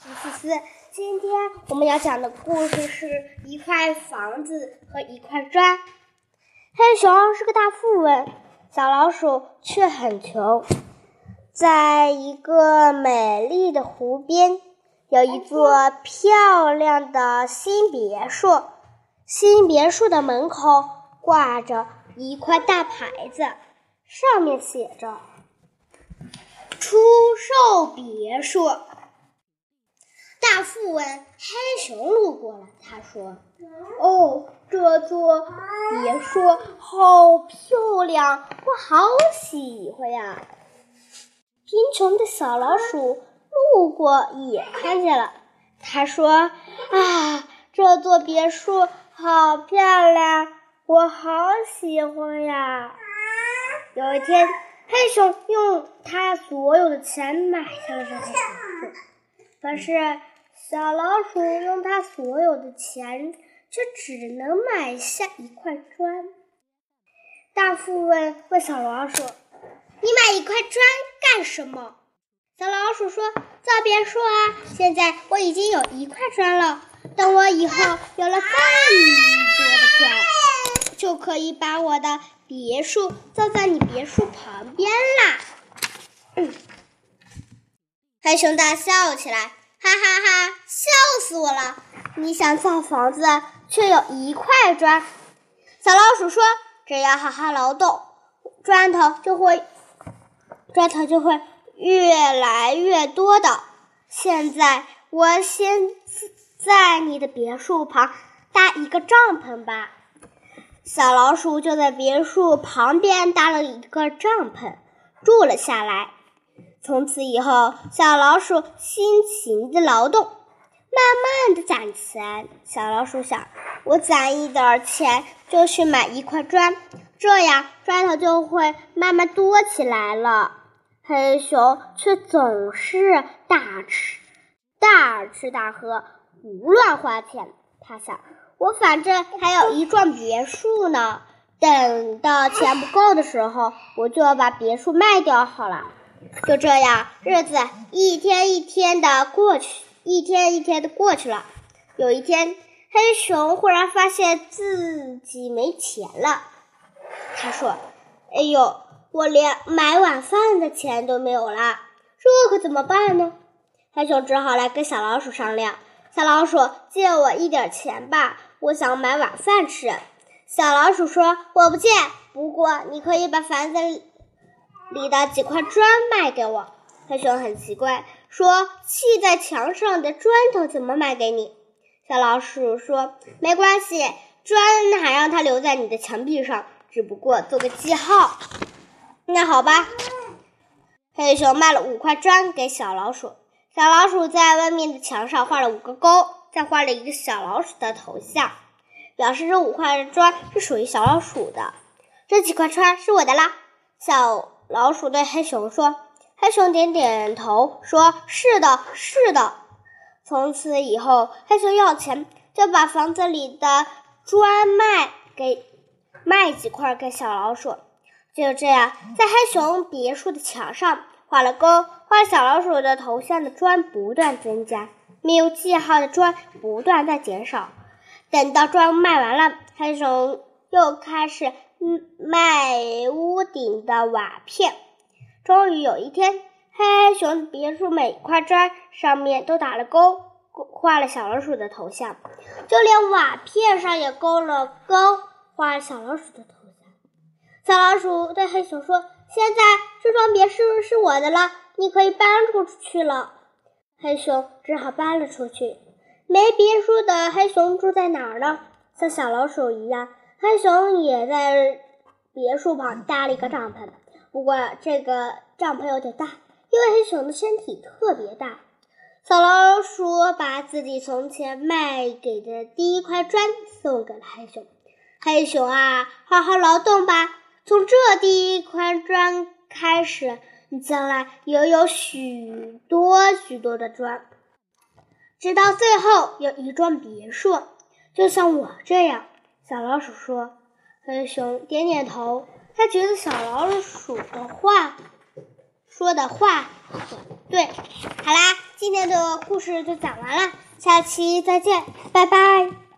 思思，今天我们要讲的故事是一块房子和一块砖。黑熊是个大富翁，小老鼠却很穷。在一个美丽的湖边，有一座漂亮的新别墅。新别墅的门口挂着一块大牌子，上面写着“出售别墅”。富翁黑熊路过了，他说：“哦，这座别墅好漂亮，我好喜欢呀！”贫穷的小老鼠路过也看见了，他说：“啊，这座别墅好漂亮，我好喜欢呀！”有一天，黑熊用他所有的钱买下了这座别墅，可是。小老鼠用它所有的钱，却只能买下一块砖。大富翁问小老鼠：“你买一块砖干什么？”小老鼠说：“造别墅啊！现在我已经有一块砖了，等我以后有了更多的砖，就可以把我的别墅造在你别墅旁边啦。”嗯黑熊大笑起来。哈哈哈！笑死我了！你想造房子，却有一块砖。小老鼠说：“只要好好劳动，砖头就会，砖头就会越来越多的。现在，我先在你的别墅旁搭一个帐篷吧。”小老鼠就在别墅旁边搭了一个帐篷，住了下来。从此以后，小老鼠辛勤的劳动，慢慢的攒钱。小老鼠想，我攒一点钱就去买一块砖，这样砖头就会慢慢多起来了。黑熊却总是大吃大吃大喝，胡乱花钱。他想，我反正还有一幢别墅呢，等到钱不够的时候，我就要把别墅卖掉好了。就这样，日子一天一天的过去，一天一天的过去了。有一天，黑熊忽然发现自己没钱了。他说：“哎呦，我连买晚饭的钱都没有了，这可怎么办呢？”黑熊只好来跟小老鼠商量：“小老鼠，借我一点钱吧，我想买晚饭吃。”小老鼠说：“我不借，不过你可以把房子。”里的几块砖卖给我，黑熊很奇怪，说：“砌在墙上的砖头怎么卖给你？”小老鼠说：“没关系，砖还让它留在你的墙壁上，只不过做个记号。”那好吧，黑熊卖了五块砖给小老鼠，小老鼠在外面的墙上画了五个勾，再画了一个小老鼠的头像，表示这五块砖是属于小老鼠的。这几块砖是我的啦，小。老鼠对黑熊说：“黑熊点点头，说是的，是的。从此以后，黑熊要钱就把房子里的砖卖给卖几块给小老鼠。就这样，在黑熊别墅的墙上画了勾，画小老鼠的头像的砖不断增加，没有记号的砖不断在减少。等到砖卖完了，黑熊又开始。”嗯卖屋顶的瓦片。终于有一天，黑熊别墅每块砖上面都打了勾，画了小老鼠的头像，就连瓦片上也勾了勾，画了小老鼠的头像。小老鼠对黑熊说：“现在这幢别墅是我的了，你可以搬出去了。”黑熊只好搬了出去。没别墅的黑熊住在哪儿呢？像小老鼠一样。黑熊也在别墅旁搭了一个帐篷，不过这个帐篷有点大，因为黑熊的身体特别大。小老鼠把自己从前卖给的第一块砖送给了黑熊。黑熊啊，好好劳动吧，从这第一块砖开始，你将来也有许多许多的砖，直到最后有一幢别墅，就像我这样。小老鼠说：“黑熊点点头，他觉得小老鼠的话说的话很对。”好啦。今天的故事就讲完了，下期再见，拜拜。